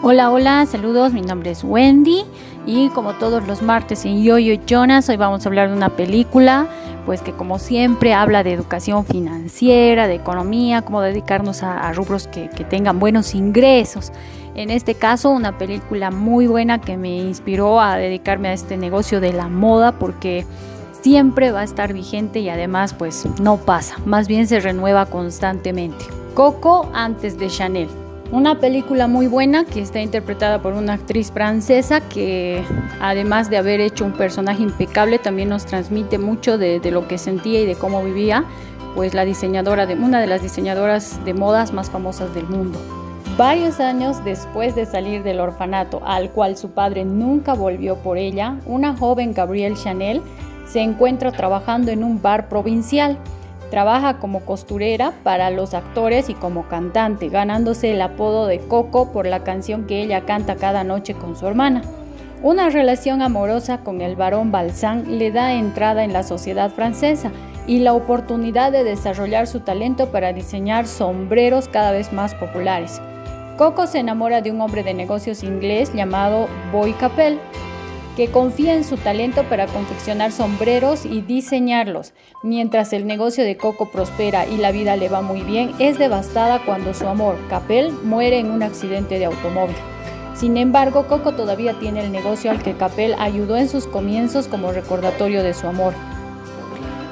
Hola, hola, saludos, mi nombre es Wendy y como todos los martes en Yo-Yo Jonas, hoy vamos a hablar de una película, pues que como siempre habla de educación financiera, de economía, cómo dedicarnos a, rubros que, que tengan buenos ingresos. En este caso, una película muy buena que me inspiró a dedicarme a este negocio de la moda porque siempre va a estar vigente y además pues no pasa, más bien se renueva constantemente. Coco antes de Chanel. Una película muy buena que está interpretada por una actriz francesa que además de haber hecho un personaje impecable también nos transmite mucho de, lo que sentía y de cómo vivía, pues la diseñadora de una de las diseñadoras de modas más famosas del mundo. Varios años después de salir del orfanato al cual su padre nunca volvió por ella, una joven Gabrielle Chanel se encuentra trabajando en un bar provincial Trabaja como costurera para los actores y como cantante, ganándose el apodo de Coco por la canción que ella canta cada noche con su hermana. Una relación amorosa con el barón Balzán le da entrada en la sociedad francesa y la oportunidad de desarrollar su talento para diseñar sombreros cada vez más populares. Coco se enamora de un hombre de negocios inglés llamado Boy Capel, que confía en su talento para confeccionar sombreros y diseñarlos. Mientras el negocio de Coco prospera y la vida le va muy bien, es devastada cuando su amor, Capel, muere en un accidente de automóvil. Sin embargo, Coco todavía tiene el negocio al que Capel ayudó en sus comienzos como recordatorio de su amor.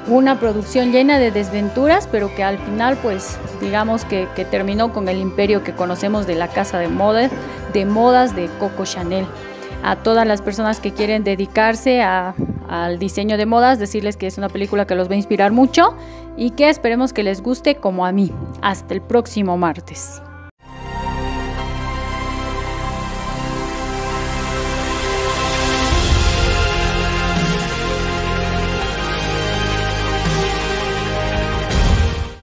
Una producción llena de desventuras, pero que al final, pues, digamos que, terminó con el imperio que conocemos de la casa de moda, de modas de Coco Chanel a todas las personas que quieren dedicarse al diseño de modas, decirles que es una película que los va a inspirar mucho y que esperemos que les guste como a mí. Hasta el próximo martes.